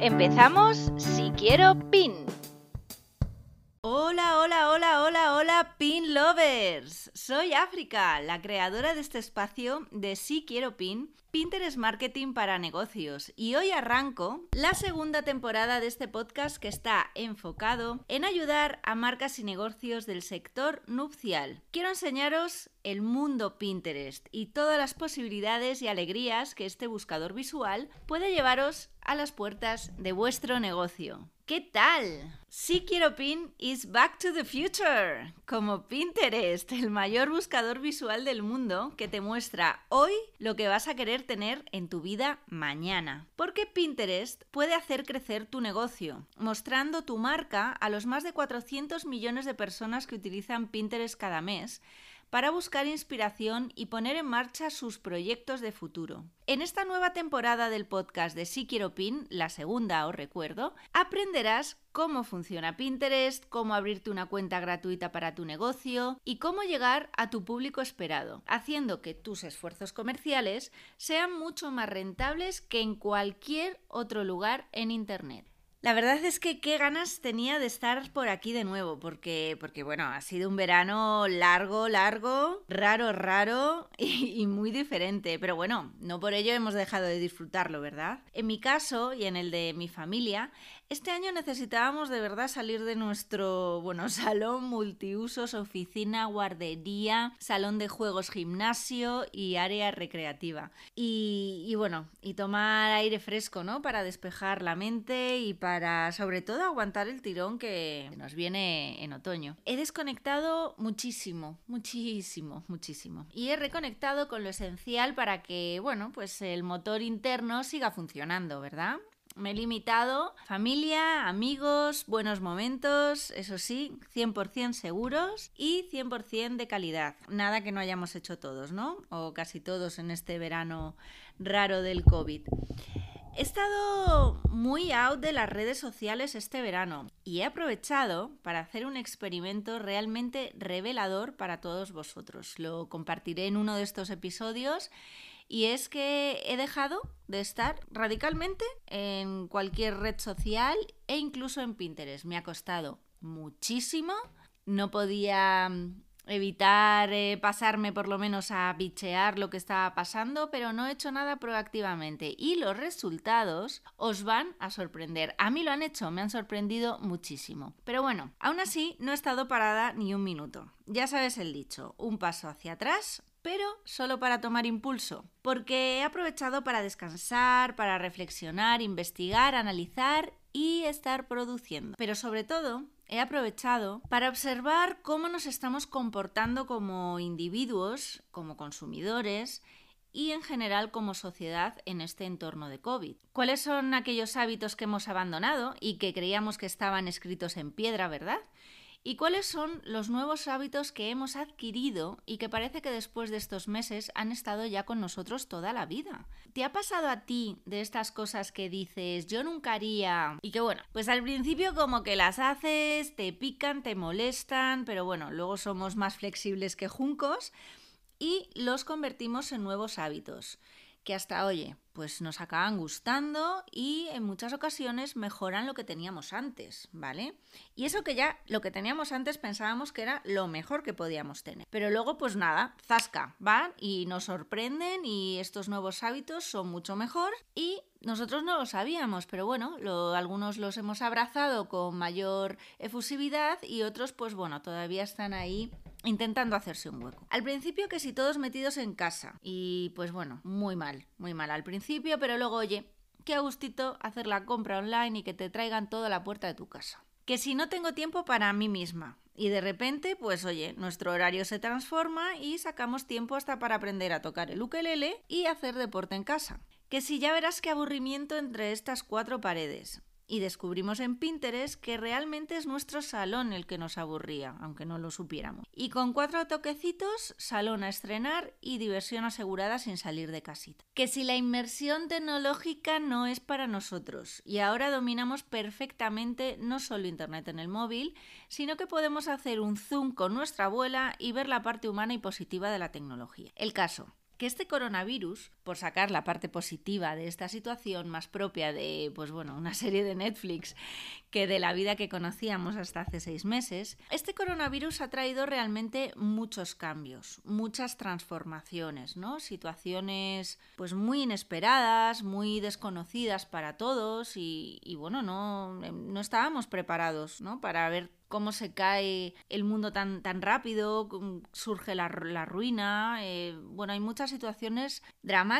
Empezamos si quiero pin. Hola, Pin Lovers. Soy África, la creadora de este espacio de Si Quiero Pin, Pinterest Marketing para negocios. Y hoy arranco la segunda temporada de este podcast que está enfocado en ayudar a marcas y negocios del sector nupcial. Quiero enseñaros el mundo Pinterest y todas las posibilidades y alegrías que este buscador visual puede llevaros a las puertas de vuestro negocio. ¿Qué tal? Si quiero pin is back to the future, como Pinterest, el mayor buscador visual del mundo que te muestra hoy lo que vas a querer tener en tu vida mañana. Porque Pinterest puede hacer crecer tu negocio, mostrando tu marca a los más de 400 millones de personas que utilizan Pinterest cada mes para buscar inspiración y poner en marcha sus proyectos de futuro. En esta nueva temporada del podcast de Si Quiero Pin, la segunda os recuerdo, aprenderás cómo funciona Pinterest, cómo abrirte una cuenta gratuita para tu negocio y cómo llegar a tu público esperado, haciendo que tus esfuerzos comerciales sean mucho más rentables que en cualquier otro lugar en Internet. La verdad es que qué ganas tenía de estar por aquí de nuevo, porque, porque bueno, ha sido un verano largo, largo, raro, raro y, y, muy diferente. Pero bueno, no por ello hemos dejado de disfrutarlo, ¿verdad? En mi caso y en el de mi familia, este año necesitábamos de verdad salir de nuestro, bueno, salón multiusos, oficina, guardería, salón de juegos, gimnasio y área recreativa. Y, bueno, y tomar aire fresco, ¿no? Para despejar la mente y para, sobre todo, aguantar el tirón que nos viene en otoño. He desconectado muchísimo, muchísimo, muchísimo. Y he reconectado con lo esencial para que, bueno, pues el motor interno siga funcionando, ¿verdad? Me he limitado familia, amigos, buenos momentos, eso sí, 100% seguros y 100% de calidad. Nada que no hayamos hecho todos, ¿no? O casi todos en este verano raro del COVID. He estado muy out de las redes sociales este verano y he aprovechado para hacer un experimento realmente revelador para todos vosotros. Lo compartiré en uno de estos episodios y es que he dejado de estar radicalmente en cualquier red social e incluso en Pinterest. Me ha costado muchísimo. No podía mm, evitar eh, pasarme por lo menos a bichear lo que estaba pasando, pero no he hecho nada proactivamente y los resultados os van a sorprender. A mí lo han hecho, me han sorprendido muchísimo. Pero bueno, aún así no he estado parada ni un minuto. Ya sabes el dicho, un paso hacia atrás, pero solo para tomar impulso, porque he aprovechado para descansar, para reflexionar, investigar, analizar y estar produciendo. Pero sobre todo, he aprovechado para observar cómo nos estamos comportando como individuos, como consumidores y en general como sociedad en este entorno de COVID. ¿Cuáles son aquellos hábitos que hemos abandonado y que creíamos que estaban escritos en piedra, verdad? ¿Y cuáles son los nuevos hábitos que hemos adquirido y que parece que después de estos meses han estado ya con nosotros toda la vida? ¿Te ha pasado a ti de estas cosas que dices yo nunca haría y que bueno, pues al principio como que las haces, te pican, te molestan, pero bueno, luego somos más flexibles que juncos y los convertimos en nuevos hábitos? Que hasta, oye, pues nos acaban gustando y en muchas ocasiones mejoran lo que teníamos antes, ¿vale? Y eso que ya lo que teníamos antes pensábamos que era lo mejor que podíamos tener. Pero luego, pues nada, zasca, van y nos sorprenden y estos nuevos hábitos son mucho mejor y nosotros no lo sabíamos, pero bueno, algunos los hemos abrazado con mayor efusividad y otros, pues bueno, todavía están ahí intentando hacerse un hueco. Al principio que si todos metidos en casa y pues bueno, muy mal, muy mal al principio, pero luego oye, qué gustito hacer la compra online y que te traigan todo a la puerta de tu casa. Que si no tengo tiempo para mí misma, y de repente, pues oye, nuestro horario se transforma y sacamos tiempo hasta para aprender a tocar el ukelele y hacer deporte en casa Que si ya verás qué aburrimiento entre estas cuatro paredes. Y descubrimos en Pinterest que realmente es nuestro salón el que nos aburría, aunque no lo supiéramos. Y con cuatro toquecitos, salón a estrenar y diversión asegurada sin salir de casita. Que si la inmersión tecnológica no es para nosotros y ahora dominamos perfectamente no solo Internet en el móvil, sino que podemos hacer un zoom con nuestra abuela y ver la parte humana y positiva de la tecnología. El caso, que este coronavirus, por sacar la parte positiva de esta situación más propia de, pues bueno, una serie de Netflix que de la vida que conocíamos hasta hace seis meses, este coronavirus ha traído realmente muchos cambios, muchas transformaciones, ¿no? Situaciones pues muy inesperadas, muy desconocidas para todos y, bueno, no, no estábamos preparados, ¿no? Para ver cómo se cae el mundo tan, tan rápido, surge la, ruina. Eh, bueno, hay muchas situaciones dramáticas,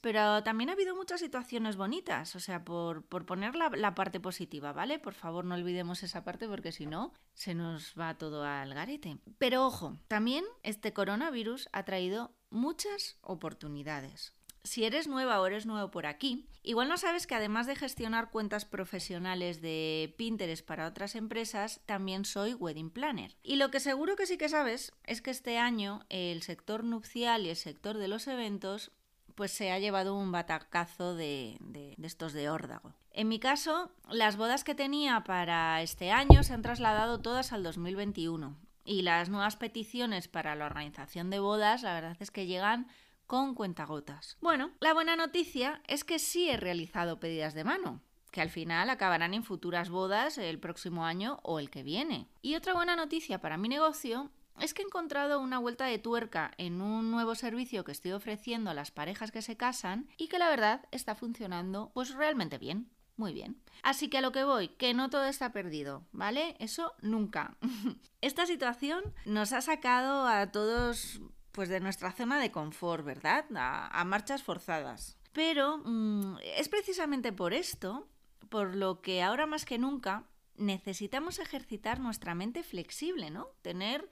pero también ha habido muchas situaciones bonitas, o sea, por, poner la, la, parte positiva, ¿vale? Por favor, no olvidemos esa parte porque si no, se nos va todo al garete. Pero ojo, también este coronavirus ha traído muchas oportunidades. Si eres nueva o eres nuevo por aquí, igual no sabes que además de gestionar cuentas profesionales de Pinterest para otras empresas, también soy wedding planner. Y lo que seguro que sí que sabes es que este año el sector nupcial y el sector de los eventos pues se ha llevado un batacazo de, de, estos de órdago. En mi caso, las bodas que tenía para este año se han trasladado todas al 2021 y las nuevas peticiones para la organización de bodas, la verdad es que llegan con cuentagotas. Bueno, la buena noticia es que sí he realizado pedidas de mano, que al final acabarán en futuras bodas el próximo año o el que viene. Y otra buena noticia para mi negocio es que he encontrado una vuelta de tuerca en un nuevo servicio que estoy ofreciendo a las parejas que se casan y que la verdad está funcionando pues realmente bien. Muy bien. Así que a lo que voy, que no todo está perdido, ¿vale? Eso nunca. Esta situación nos ha sacado a todos pues de nuestra zona de confort, ¿verdad? A, marchas forzadas. Pero mm, es precisamente por esto, por lo que ahora más que nunca necesitamos ejercitar nuestra mente flexible, ¿no? Tener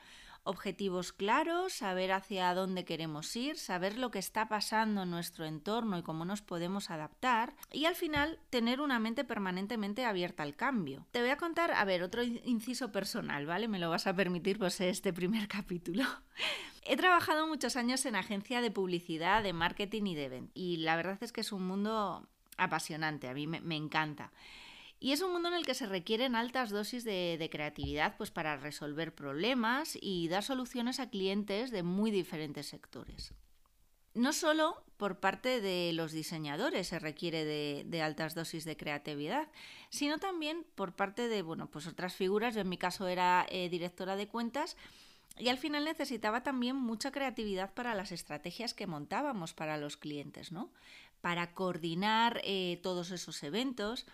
objetivos claros, saber hacia dónde queremos ir, saber lo que está pasando en nuestro entorno y cómo nos podemos adaptar y al final tener una mente permanentemente abierta al cambio. Te voy a contar, a ver, otro inciso personal, ¿vale? Me lo vas a permitir, pues este primer capítulo. He trabajado muchos años en agencia de publicidad, de marketing y de event y la verdad es que es un mundo apasionante, a mí me, me encanta. Y es un mundo en el que se requieren altas dosis de, creatividad pues, para resolver problemas y dar soluciones a clientes de muy diferentes sectores. No solo por parte de los diseñadores se requiere de, altas dosis de creatividad, sino también por parte de bueno, pues otras figuras. Yo en mi caso era eh, directora de cuentas y al final necesitaba también mucha creatividad para las estrategias que montábamos para los clientes, ¿no? Para coordinar eh, todos esos eventos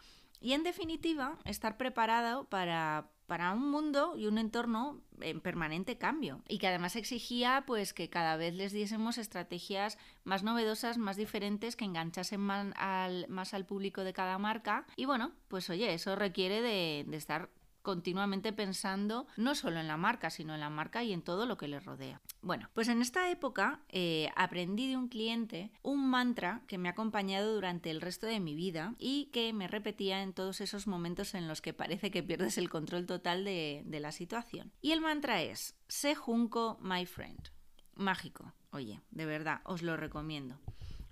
y en definitiva, estar preparado para, un mundo y un entorno en permanente cambio. Y que además exigía pues que cada vez les diésemos estrategias más novedosas, más diferentes, que enganchasen más al, más al público de cada marca. Y bueno, pues oye, eso requiere de, de estar continuamente pensando no solo en la marca, sino en la marca y en todo lo que le rodea. Bueno, pues en esta época eh, aprendí de un cliente un mantra que me ha acompañado durante el resto de mi vida y que me repetía en todos esos momentos en los que parece que pierdes el control total de, de la situación. Y el mantra es, sé junco, my friend. Mágico. Oye, de verdad, os lo recomiendo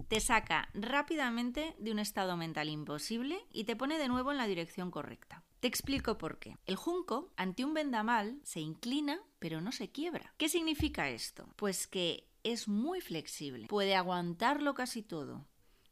te saca rápidamente de un estado mental imposible y te pone de nuevo en la dirección correcta. Te explico por qué. El junco, ante un vendamal, se inclina pero no se quiebra. ¿Qué significa esto? Pues que es muy flexible, puede aguantarlo casi todo,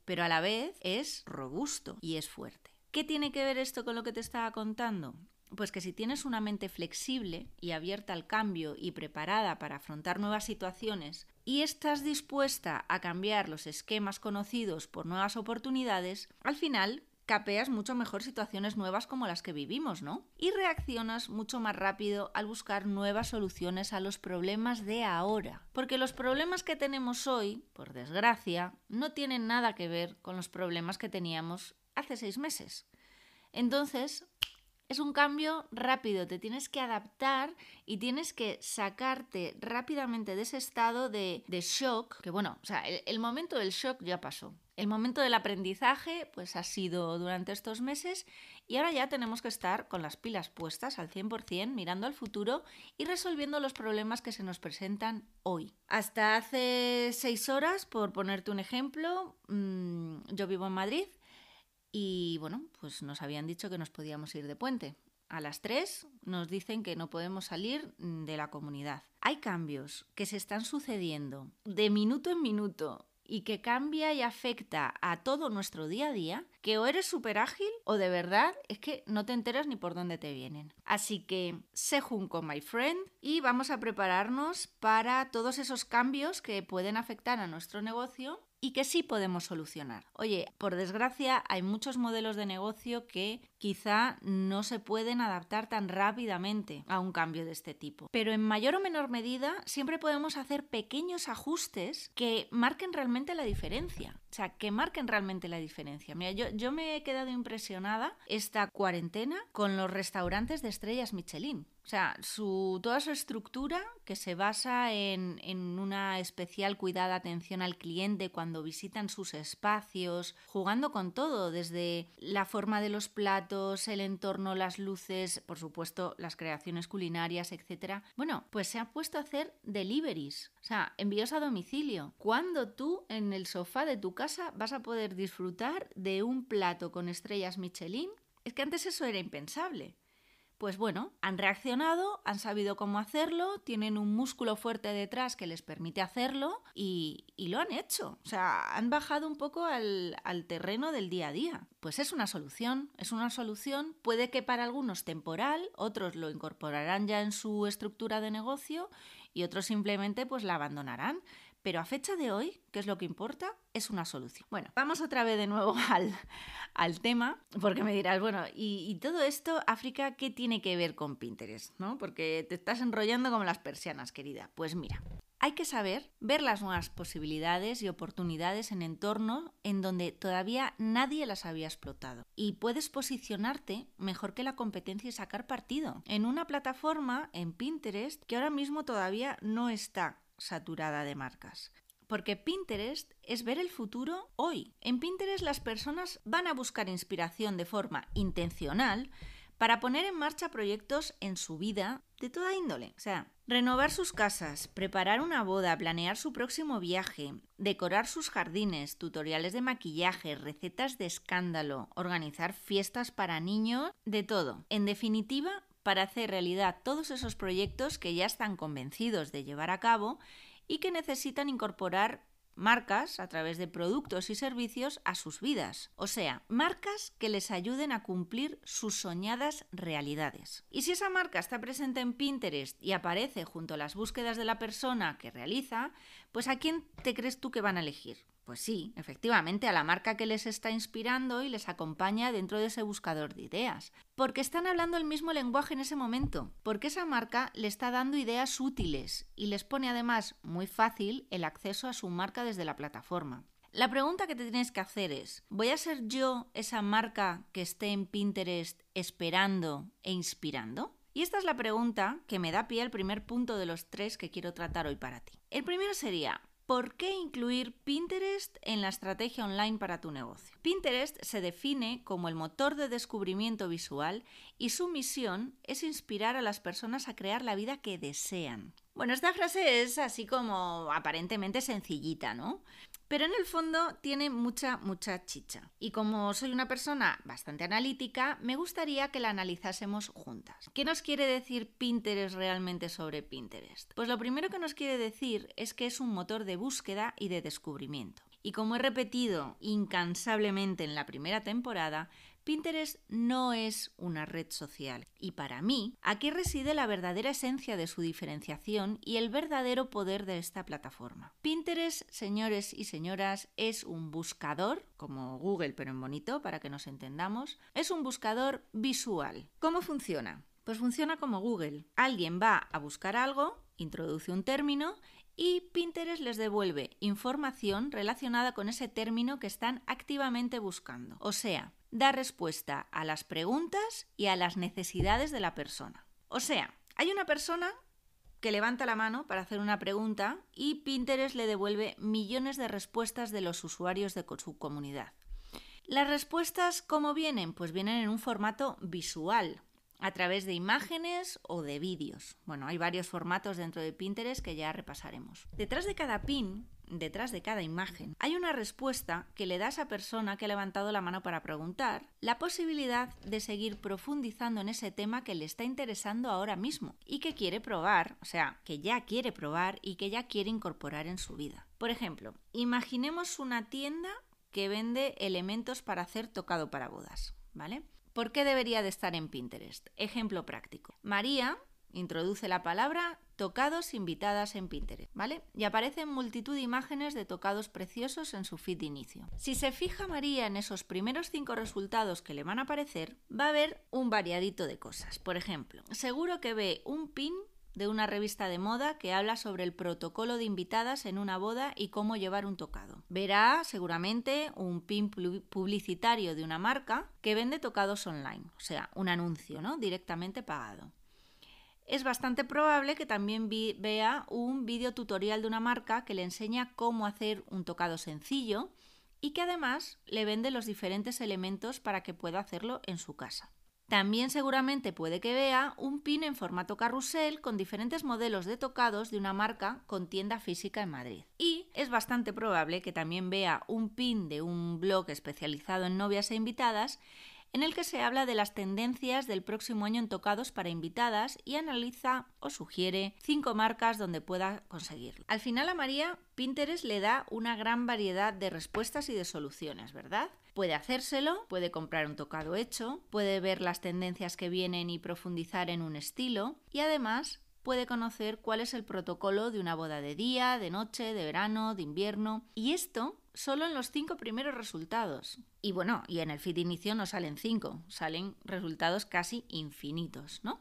pero a la vez es robusto y es fuerte. ¿Qué tiene que ver esto con lo que te estaba contando? Pues que si tienes una mente flexible y abierta al cambio y preparada para afrontar nuevas situaciones y estás dispuesta a cambiar los esquemas conocidos por nuevas oportunidades, al final capeas mucho mejor situaciones nuevas como las que vivimos, ¿no? Y reaccionas mucho más rápido al buscar nuevas soluciones a los problemas de ahora. Porque los problemas que tenemos hoy, por desgracia, no tienen nada que ver con los problemas que teníamos hace seis meses. Entonces, es un cambio rápido, te tienes que adaptar y tienes que sacarte rápidamente de ese estado de, shock, que bueno, o sea, el momento del shock ya pasó. El momento del aprendizaje pues ha sido durante estos meses y ahora ya tenemos que estar con las pilas puestas al 100%, mirando al futuro y resolviendo los problemas que se nos presentan hoy. Hasta hace seis horas, por ponerte un ejemplo, mm, yo vivo en Madrid y bueno, pues nos habían dicho que nos podíamos ir de puente. A las 3 nos dicen que no podemos salir de la comunidad. Hay cambios que se están sucediendo de minuto en minuto y que cambia y afecta a todo nuestro día a día, que o eres súper ágil o de verdad es que no te enteras ni por dónde te vienen. Así que sé junco, my friend, y vamos a prepararnos para todos esos cambios que pueden afectar a nuestro negocio y que sí podemos solucionar. Oye, por desgracia hay muchos modelos de negocio que quizá no se pueden adaptar tan rápidamente a un cambio de este tipo. Pero en mayor o menor medida siempre podemos hacer pequeños ajustes que marquen realmente la diferencia. O sea, que marquen realmente la diferencia. Mira, yo, yo me he quedado impresionada esta cuarentena con los restaurantes de estrellas Michelin. O sea, su, toda su estructura que se basa en, en, una especial cuidada atención al cliente cuando visitan sus espacios, jugando con todo, desde la forma de los platos, el entorno, las luces, por supuesto, las creaciones culinarias, etc. Bueno, pues se ha puesto a hacer deliveries, o sea, envíos a domicilio. Cuando tú en el sofá de tu casa vas a poder disfrutar de un plato con estrellas Michelin, es que antes eso era impensable. Pues bueno, han reaccionado, han sabido cómo hacerlo, tienen un músculo fuerte detrás que les permite hacerlo y, lo han hecho. O sea, han bajado un poco al, al, terreno del día a día. Pues es una solución, es una solución, puede que para algunos temporal, otros lo incorporarán ya en su estructura de negocio y otros simplemente pues la abandonarán. Pero a fecha de hoy, ¿qué es lo que importa? Es una solución. Bueno, vamos otra vez de nuevo al, al tema, porque me dirás, bueno, y, todo esto, África, ¿qué tiene que ver con Pinterest? ¿No? Porque te estás enrollando como las persianas, querida. Pues mira, hay que saber ver las nuevas posibilidades y oportunidades en entornos en donde todavía nadie las había explotado. Y puedes posicionarte mejor que la competencia y sacar partido en una plataforma, en Pinterest, que ahora mismo todavía no está saturada de marcas. Porque Pinterest es ver el futuro hoy. En Pinterest las personas van a buscar inspiración de forma intencional para poner en marcha proyectos en su vida de toda índole. O sea, renovar sus casas, preparar una boda, planear su próximo viaje, decorar sus jardines, tutoriales de maquillaje, recetas de escándalo, organizar fiestas para niños, de todo. En definitiva, para hacer realidad todos esos proyectos que ya están convencidos de llevar a cabo y que necesitan incorporar marcas a través de productos y servicios a sus vidas, o sea, marcas que les ayuden a cumplir sus soñadas realidades. Y si esa marca está presente en Pinterest y aparece junto a las búsquedas de la persona que realiza, pues ¿a quién te crees tú que van a elegir? Pues sí, efectivamente, a la marca que les está inspirando y les acompaña dentro de ese buscador de ideas. Porque están hablando el mismo lenguaje en ese momento, porque esa marca le está dando ideas útiles y les pone además muy fácil el acceso a su marca desde la plataforma. La pregunta que te tienes que hacer es, ¿voy a ser yo esa marca que esté en Pinterest esperando e inspirando? Y esta es la pregunta que me da pie al primer punto de los tres que quiero tratar hoy para ti. El primero sería, ¿Por qué incluir Pinterest en la estrategia online para tu negocio? Pinterest se define como el motor de descubrimiento visual y su misión es inspirar a las personas a crear la vida que desean. Bueno, esta frase es así como aparentemente sencillita, ¿no? Pero en el fondo tiene mucha, mucha chicha. Y como soy una persona bastante analítica, me gustaría que la analizásemos juntas. ¿Qué nos quiere decir Pinterest realmente sobre Pinterest? Pues lo primero que nos quiere decir es que es un motor de búsqueda y de descubrimiento. Y como he repetido incansablemente en la primera temporada, Pinterest no es una red social y para mí aquí reside la verdadera esencia de su diferenciación y el verdadero poder de esta plataforma. Pinterest, señores y señoras, es un buscador, como Google pero en bonito para que nos entendamos, es un buscador visual. ¿Cómo funciona? Pues funciona como Google. Alguien va a buscar algo, introduce un término y Pinterest les devuelve información relacionada con ese término que están activamente buscando. O sea, da respuesta a las preguntas y a las necesidades de la persona. O sea, hay una persona que levanta la mano para hacer una pregunta y Pinterest le devuelve millones de respuestas de los usuarios de su comunidad. Las respuestas, ¿cómo vienen? Pues vienen en un formato visual, a través de imágenes o de vídeos. Bueno, hay varios formatos dentro de Pinterest que ya repasaremos. Detrás de cada pin, detrás de cada imagen, hay una respuesta que le da a esa persona que ha levantado la mano para preguntar la posibilidad de seguir profundizando en ese tema que le está interesando ahora mismo y que quiere probar, o sea, que ya quiere probar y que ya quiere incorporar en su vida. Por ejemplo, imaginemos una tienda que vende elementos para hacer tocado para bodas, ¿vale? ¿Por qué debería de estar en Pinterest? Ejemplo práctico. María introduce la palabra tocados invitadas en Pinterest, ¿vale? Y aparecen multitud de imágenes de tocados preciosos en su feed de inicio. Si se fija María en esos primeros cinco resultados que le van a aparecer, va a ver un variadito de cosas. Por ejemplo, seguro que ve un pin de una revista de moda que habla sobre el protocolo de invitadas en una boda y cómo llevar un tocado. Verá seguramente un pin publicitario de una marca que vende tocados online, o sea, un anuncio, ¿no? Directamente pagado. Es bastante probable que también vea un vídeo tutorial de una marca que le enseña cómo hacer un tocado sencillo y que además le vende los diferentes elementos para que pueda hacerlo en su casa. También seguramente puede que vea un pin en formato carrusel con diferentes modelos de tocados de una marca con tienda física en Madrid. Y es bastante probable que también vea un pin de un blog especializado en novias e invitadas en el que se habla de las tendencias del próximo año en tocados para invitadas y analiza o sugiere cinco marcas donde pueda conseguirlo. Al final a María, Pinterest le da una gran variedad de respuestas y de soluciones, ¿verdad? Puede hacérselo, puede comprar un tocado hecho, puede ver las tendencias que vienen y profundizar en un estilo y además puede conocer cuál es el protocolo de una boda de día, de noche, de verano, de invierno. Y esto solo en los cinco primeros resultados. Y bueno, y en el feed inicio no salen cinco, salen resultados casi infinitos, ¿no?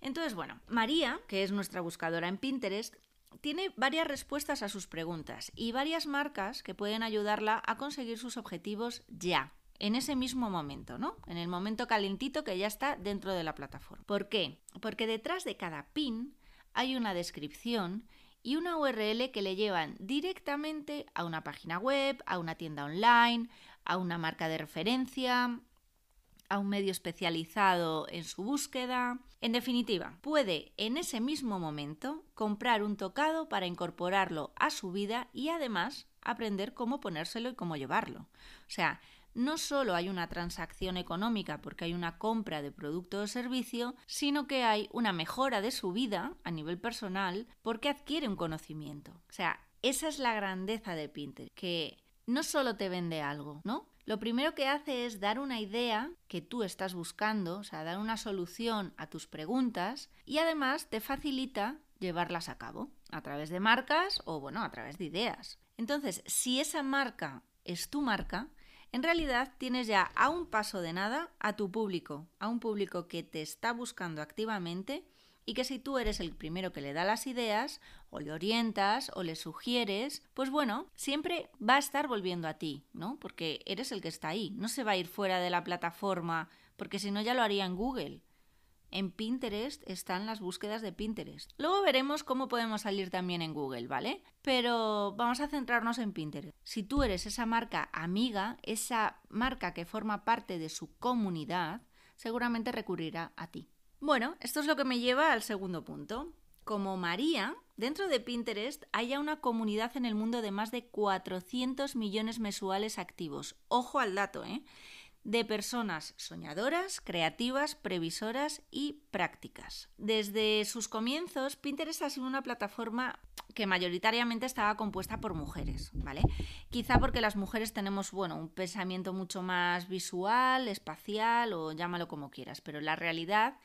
Entonces, bueno, María, que es nuestra buscadora en Pinterest, tiene varias respuestas a sus preguntas y varias marcas que pueden ayudarla a conseguir sus objetivos ya, en ese mismo momento, ¿no? En el momento calentito que ya está dentro de la plataforma. ¿Por qué? Porque detrás de cada pin hay una descripción y una URL que le llevan directamente a una página web, a una tienda online, a una marca de referencia, a un medio especializado en su búsqueda. En definitiva, puede en ese mismo momento comprar un tocado para incorporarlo a su vida y además aprender cómo ponérselo y cómo llevarlo. O sea, no solo hay una transacción económica porque hay una compra de producto o servicio, sino que hay una mejora de su vida a nivel personal porque adquiere un conocimiento. O sea, esa es la grandeza de Pinterest, que no solo te vende algo, ¿no? Lo primero que hace es dar una idea que tú estás buscando, o sea, dar una solución a tus preguntas y además te facilita llevarlas a cabo a través de marcas o, bueno, a través de ideas. Entonces, si esa marca es tu marca, en realidad tienes ya a un paso de nada a tu público, a un público que te está buscando activamente y que si tú eres el primero que le da las ideas, o le orientas, o le sugieres, pues bueno, siempre va a estar volviendo a ti, ¿no? Porque eres el que está ahí, no se va a ir fuera de la plataforma, porque si no ya lo haría en Google. En Pinterest están las búsquedas de Pinterest. Luego veremos cómo podemos salir también en Google, ¿vale? Pero vamos a centrarnos en Pinterest. Si tú eres esa marca amiga, esa marca que forma parte de su comunidad, seguramente recurrirá a ti. Bueno, esto es lo que me lleva al segundo punto. Como María, dentro de Pinterest hay una comunidad en el mundo de más de 400 millones mensuales activos. Ojo al dato, ¿eh? De personas soñadoras, creativas, previsoras y prácticas. Desde sus comienzos, Pinterest ha sido una plataforma que mayoritariamente estaba compuesta por mujeres, ¿vale? Quizá porque las mujeres tenemos, bueno, un pensamiento mucho más visual, espacial o llámalo como quieras, pero la realidad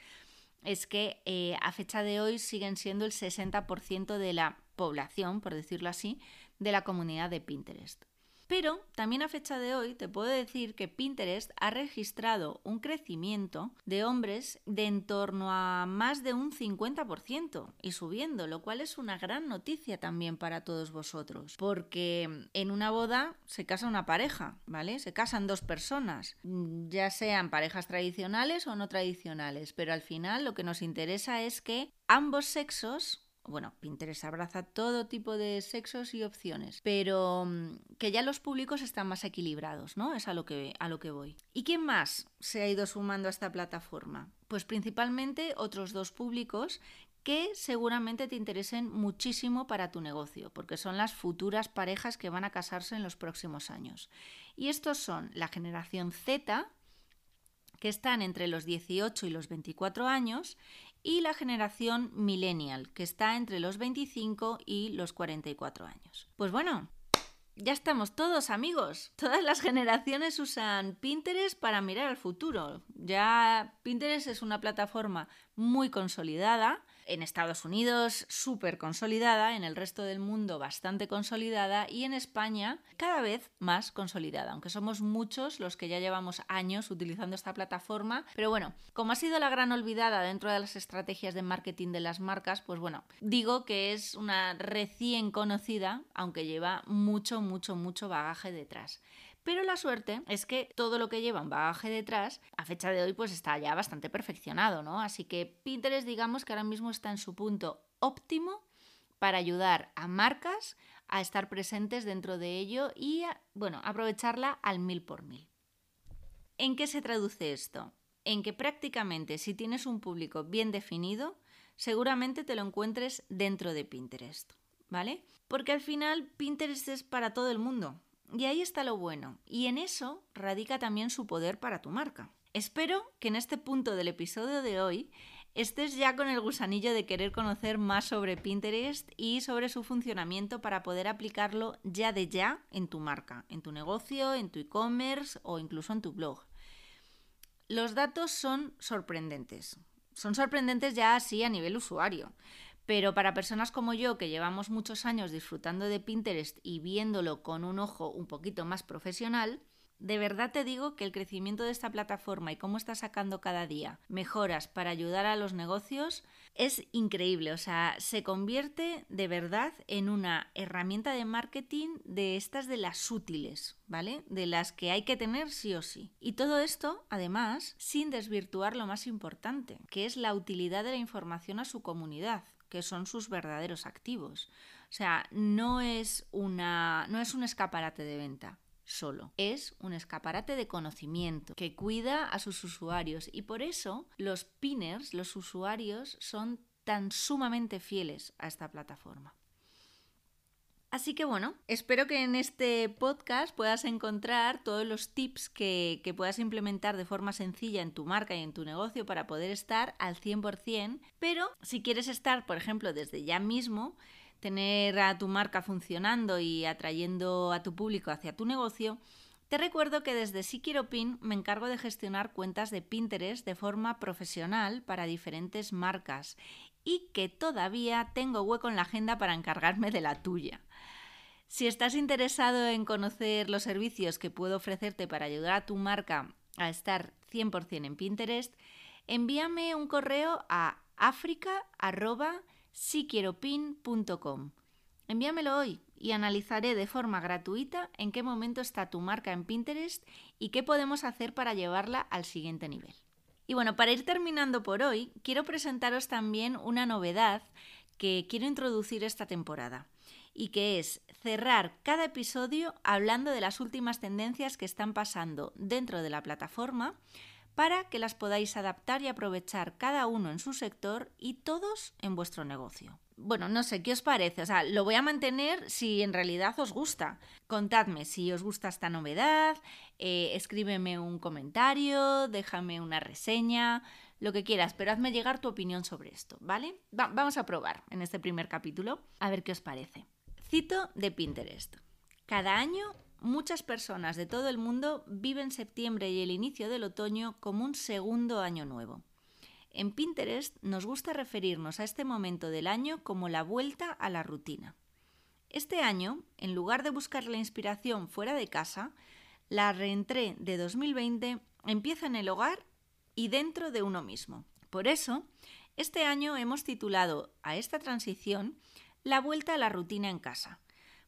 es que eh, a fecha de hoy siguen siendo el 60% de la población, por decirlo así, de la comunidad de Pinterest. Pero también a fecha de hoy te puedo decir que Pinterest ha registrado un crecimiento de hombres de en torno a más de un 50% y subiendo, lo cual es una gran noticia también para todos vosotros, porque en una boda se casa una pareja, ¿vale? Se casan dos personas, ya sean parejas tradicionales o no tradicionales, pero al final lo que nos interesa es que ambos sexos bueno, Pinterest abraza todo tipo de sexos y opciones, pero mm, que ya los públicos están más equilibrados, ¿no? Es a lo que, a lo que voy. ¿Y quién más se ha ido sumando a esta plataforma? Pues principalmente otros dos públicos que seguramente te interesen muchísimo para tu negocio, porque son las futuras parejas que van a casarse en los próximos años. Y estos son la generación Z, que están entre los 18 y los 24 años, y la generación millennial, que está entre los 25 y los 44 años. Pues bueno, ya estamos todos amigos. Todas las generaciones usan Pinterest para mirar al futuro. Ya Pinterest es una plataforma muy consolidada en Estados Unidos súper consolidada, en el resto del mundo bastante consolidada y en España cada vez más consolidada, aunque somos muchos los que ya llevamos años utilizando esta plataforma. Pero bueno, como ha sido la gran olvidada dentro de las estrategias de marketing de las marcas, pues bueno, digo que es una recién conocida, aunque lleva mucho, mucho, mucho bagaje detrás. Pero la suerte es que todo lo que lleva un bagaje detrás, a fecha de hoy, pues está ya bastante perfeccionado, ¿no? Así que Pinterest, digamos que ahora mismo está en su punto óptimo para ayudar a marcas a estar presentes dentro de ello y, bueno, aprovecharla al mil por mil. ¿En qué se traduce esto? En que prácticamente si tienes un público bien definido, seguramente te lo encuentres dentro de Pinterest, ¿vale? Porque al final Pinterest es para todo el mundo. Y ahí está lo bueno, y en eso radica también su poder para tu marca. Espero que en este punto del episodio de hoy estés ya con el gusanillo de querer conocer más sobre Pinterest y sobre su funcionamiento para poder aplicarlo ya de ya en tu marca, en tu negocio, en tu e-commerce o incluso en tu blog. Los datos son sorprendentes. Son sorprendentes ya así a nivel usuario. Pero para personas como yo, que llevamos muchos años disfrutando de Pinterest y viéndolo con un ojo un poquito más profesional, de verdad te digo que el crecimiento de esta plataforma y cómo está sacando cada día mejoras para ayudar a los negocios es increíble. O sea, se convierte de verdad en una herramienta de marketing de estas de las útiles, ¿vale? De las que hay que tener sí o sí. Y todo esto, además, sin desvirtuar lo más importante, que es la utilidad de la información a su comunidad que son sus verdaderos activos. O sea, no es, una, no es un escaparate de venta solo, es un escaparate de conocimiento que cuida a sus usuarios y por eso los pinners, los usuarios, son tan sumamente fieles a esta plataforma. Así que bueno, espero que en este podcast puedas encontrar todos los tips que, puedas implementar de forma sencilla en tu marca y en tu negocio para poder estar al 100%, pero si quieres estar, por ejemplo, desde ya mismo, tener a tu marca funcionando y atrayendo a tu público hacia tu negocio, te recuerdo que desde Si Quiero Pin me encargo de gestionar cuentas de Pinterest de forma profesional para diferentes marcas y que todavía tengo hueco en la agenda para encargarme de la tuya. Si estás interesado en conocer los servicios que puedo ofrecerte para ayudar a tu marca a estar 100% en Pinterest, envíame un correo a africa.siquieropin.com. Envíamelo hoy y analizaré de forma gratuita en qué momento está tu marca en Pinterest y qué podemos hacer para llevarla al siguiente nivel. Y bueno, para ir terminando por hoy, quiero presentaros también una novedad que quiero introducir esta temporada y que es cerrar cada episodio hablando de las últimas tendencias que están pasando dentro de la plataforma para que las podáis adaptar y aprovechar cada uno en su sector y todos en vuestro negocio. Bueno, no sé, ¿qué os parece? O sea, lo voy a mantener si en realidad os gusta. Contadme si os gusta esta novedad, eh, escríbeme un comentario, déjame una reseña, lo que quieras, pero hazme llegar tu opinión sobre esto, ¿vale? vamos a probar en este primer capítulo, a ver qué os parece. Cito de Pinterest. Cada año muchas personas de todo el mundo viven septiembre y el inicio del otoño como un segundo año nuevo. En Pinterest nos gusta referirnos a este momento del año como la vuelta a la rutina. Este año, en lugar de buscar la inspiración fuera de casa, la reentré de 2020 empieza en el hogar y dentro de uno mismo. Por eso, este año hemos titulado a esta transición la vuelta a la rutina en casa,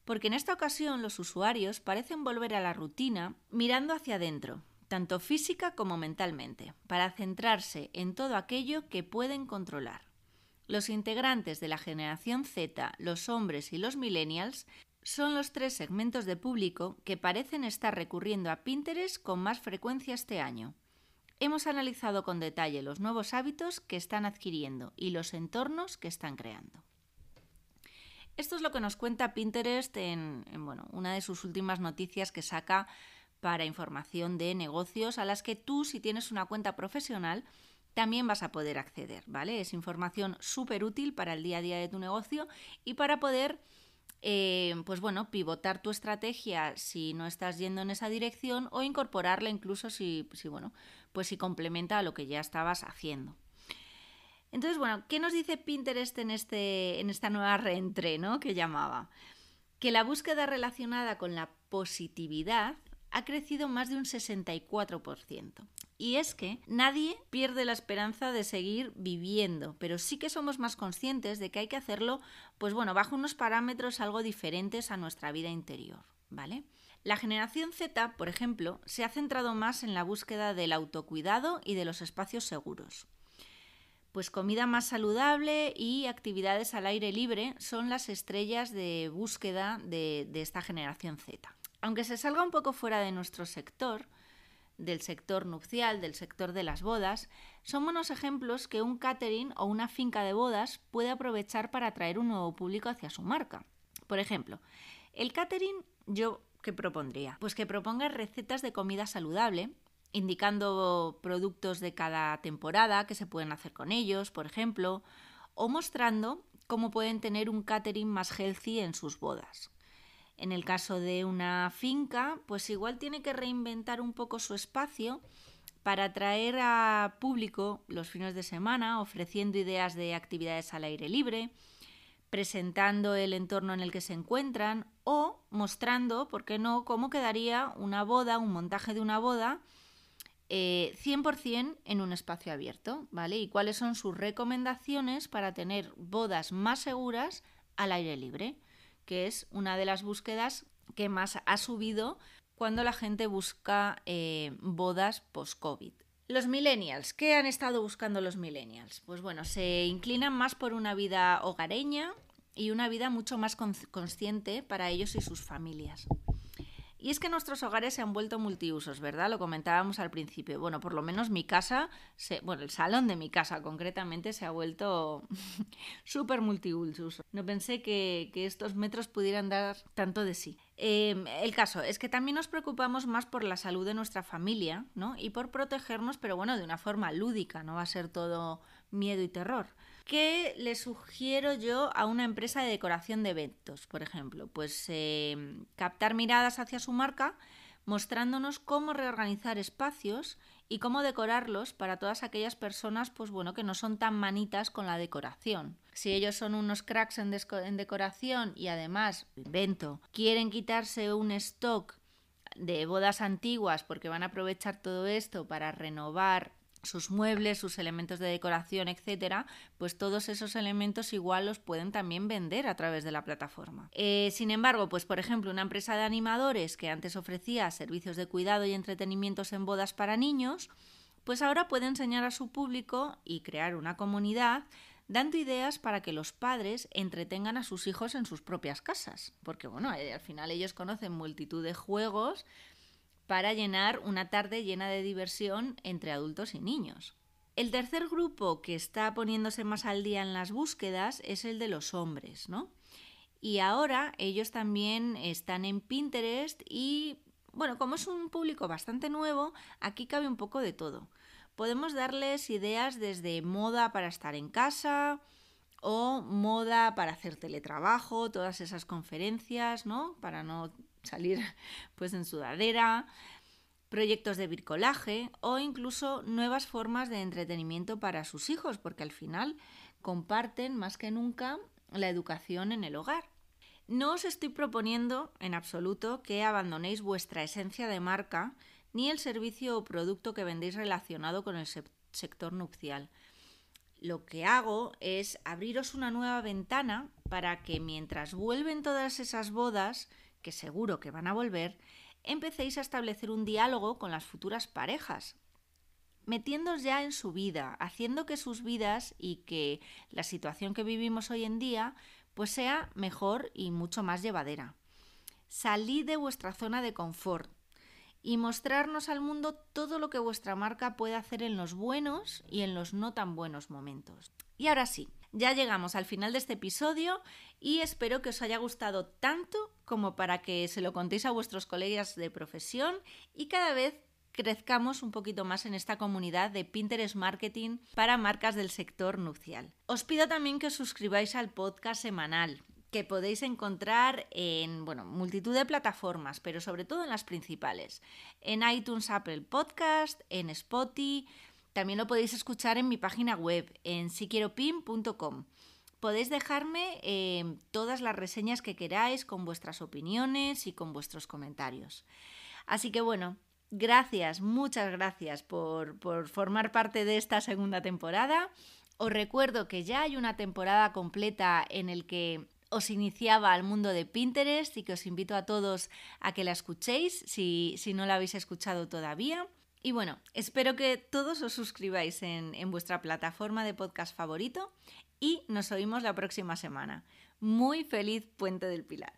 porque en esta ocasión los usuarios parecen volver a la rutina mirando hacia adentro, tanto física como mentalmente, para centrarse en todo aquello que pueden controlar. los integrantes de la generación Z, los hombres y los millennials son los tres segmentos de público que parecen estar recurriendo a Pinterest con más frecuencia este año. Hemos analizado con detalle los nuevos hábitos que están adquiriendo y los entornos que están creando. Esto es lo que nos cuenta Pinterest en, bueno, una de sus últimas noticias que saca para información de negocios a las que tú, si tienes una cuenta profesional, también vas a poder acceder, ¿vale? Es información súper útil para el día a día de tu negocio y para poder, eh, pues bueno, pivotar tu estrategia si no estás yendo en esa dirección o incorporarla incluso si, si bueno, pues si complementa a lo que ya estabas haciendo. Entonces, bueno, ¿qué nos dice Pinterest en, este, en esta nueva reentré, ¿no? Que llamaba. Que la búsqueda relacionada con la positividad ha crecido más de un 64%. Y es que nadie pierde la esperanza de seguir viviendo, pero sí que somos más conscientes de que hay que hacerlo, pues bueno, bajo unos parámetros algo diferentes a nuestra vida interior, ¿vale? La generación Z, por ejemplo, se ha centrado más en la búsqueda del autocuidado y de los espacios seguros. Pues comida más saludable y actividades al aire libre son las estrellas de búsqueda de, esta generación Z. Aunque se salga un poco fuera de nuestro sector, del sector nupcial, del sector de las bodas, son buenos ejemplos que un catering o una finca de bodas puede aprovechar para atraer un nuevo público hacia su marca. Por ejemplo, el catering yo qué propondría? Pues que proponga recetas de comida saludable indicando productos de cada temporada que se pueden hacer con ellos, por ejemplo, o mostrando cómo pueden tener un catering más healthy en sus bodas. En el caso de una finca, pues igual tiene que reinventar un poco su espacio para atraer a público los fines de semana, ofreciendo ideas de actividades al aire libre, presentando el entorno en el que se encuentran o mostrando, ¿por qué no?, cómo quedaría una boda, un montaje de una boda 100% eh, en un espacio abierto, ¿vale? Y cuáles son sus recomendaciones para tener bodas más seguras al aire libre, que es una de las búsquedas que más ha subido cuando la gente busca eh, bodas post-COVID. Los millennials, ¿qué han estado buscando los millennials? Pues bueno, se inclinan más por una vida hogareña y una vida mucho más consciente para ellos y sus familias. Y es que nuestros hogares se han vuelto multiusos, ¿verdad? Lo comentábamos al principio. Bueno, por lo menos mi casa, bueno, el salón de mi casa concretamente se ha vuelto súper multiusos. No pensé que, estos metros pudieran dar tanto de sí. Em, el caso es que también nos preocupamos más por la salud de nuestra familia, ¿no? Y por protegernos, pero bueno, de una forma lúdica, no va a ser todo miedo y terror. ¿Qué le sugiero yo a una empresa de decoración de eventos, por ejemplo? Pues eh, captar miradas hacia su marca mostrándonos cómo reorganizar espacios y cómo decorarlos para todas aquellas personas pues bueno que no son tan manitas con la decoración. Si ellos son unos cracks en, en decoración y además, invento, quieren quitarse un stock de bodas antiguas porque van a aprovechar todo esto para renovar sus muebles, sus elementos de decoración, etcétera, pues todos esos elementos igual los pueden también vender a través de la plataforma. Eh, sin embargo, pues por ejemplo, una empresa de animadores que antes ofrecía servicios de cuidado y entretenimientos en bodas para niños, pues ahora puede enseñar a su público y crear una comunidad dando ideas para que los padres entretengan a sus hijos en sus propias casas, porque bueno, eh, al final ellos conocen multitud de juegos para llenar una tarde llena de diversión entre adultos y niños. El tercer grupo que está poniéndose más al día en las búsquedas es el de los hombres, ¿no? Y ahora ellos también están en Pinterest y, bueno, como es un público bastante nuevo, aquí cabe un poco de todo. Podemos darles ideas desde moda para estar en casa o moda para hacer teletrabajo, todas esas conferencias, ¿no? Para no salir pues en sudadera, proyectos de bricolaje o incluso nuevas formas de entretenimiento para sus hijos, porque al final comparten más que nunca la educación en el hogar. No os estoy proponiendo en absoluto que abandonéis vuestra esencia de marca ni el servicio o producto que vendéis relacionado con el sector nupcial. Lo que hago es abriros una nueva ventana para que mientras vuelven todas esas bodas que seguro que van a volver, empecéis a establecer un diálogo con las futuras parejas. metiéndoos ya en su vida, haciendo que sus vidas y que la situación que vivimos hoy en día pues sea mejor y mucho más llevadera. Salid de vuestra zona de confort y mostrarnos al mundo todo lo que vuestra marca puede hacer en los buenos y en los no tan buenos momentos. Y ahora sí, ya llegamos al final de este episodio y espero que os haya gustado tanto como para que se lo contéis a vuestros colegas de profesión y cada vez crezcamos un poquito más en esta comunidad de Pinterest Marketing para marcas del sector nupcial. Os pido también que os suscribáis al podcast semanal que podéis encontrar en bueno, multitud de plataformas, pero sobre todo en las principales. En iTunes, Apple Podcast, en Spotify, también lo podéis escuchar en mi página web, en siquieropin.com. Podéis dejarme eh, todas las reseñas que queráis con vuestras opiniones y con vuestros comentarios. Así que bueno, gracias, muchas gracias por, por formar parte de esta segunda temporada. Os recuerdo que ya hay una temporada completa en el que os iniciaba al mundo de Pinterest y que os invito a todos a que la escuchéis si, si no la habéis escuchado todavía. Y bueno, espero que todos os suscribáis en, vuestra plataforma de podcast favorito y nos oímos la próxima semana. Muy feliz Puente del Pilar.